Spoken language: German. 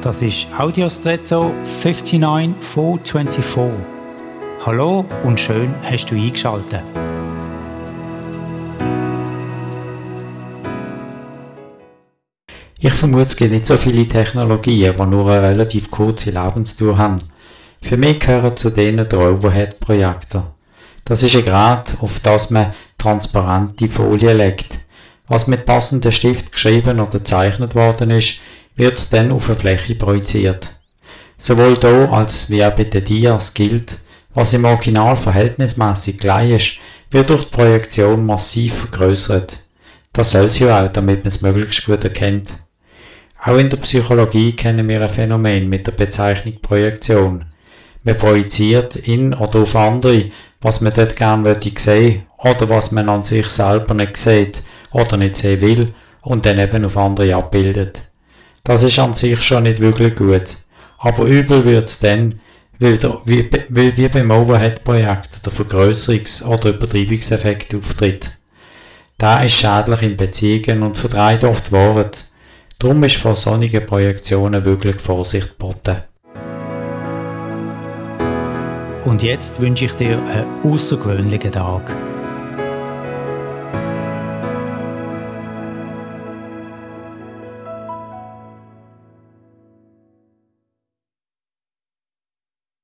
Das ist Audiostretto 59424. Hallo und schön hast du eingeschaltet. Ich vermute, es gibt nicht so viele Technologien, die nur eine relativ kurze Lebensdauer haben. Für mich gehören zu denen der Overhead-Projektor. Das ist ein Gerät, auf das man transparente Folie legt. Was mit passendem Stift geschrieben oder gezeichnet worden ist, wird dann auf eine Fläche projiziert. Sowohl hier als wie auch bei den Dias gilt, was im Original verhältnismäßig gleich ist, wird durch die Projektion massiv vergrößert. Das soll sie ja auch, damit man es möglichst gut erkennt. Auch in der Psychologie kennen wir ein Phänomen mit der Bezeichnung Projektion. Man projiziert in oder auf andere, was man dort gerne sehen oder was man an sich selber nicht sieht oder nicht sehen will und dann eben auf andere abbildet. Das ist an sich schon nicht wirklich gut. Aber übel wird's dann, weil, der, wie, wie, wie beim Overhead-Projekt der Vergrößerungs- oder Übertreibungseffekt auftritt. Da ist schädlich in Beziehungen und verdreht oft Wahrheit. Darum ist vor sonnigen Projektionen wirklich Vorsicht geboten. Und jetzt wünsche ich dir einen außergewöhnlichen Tag.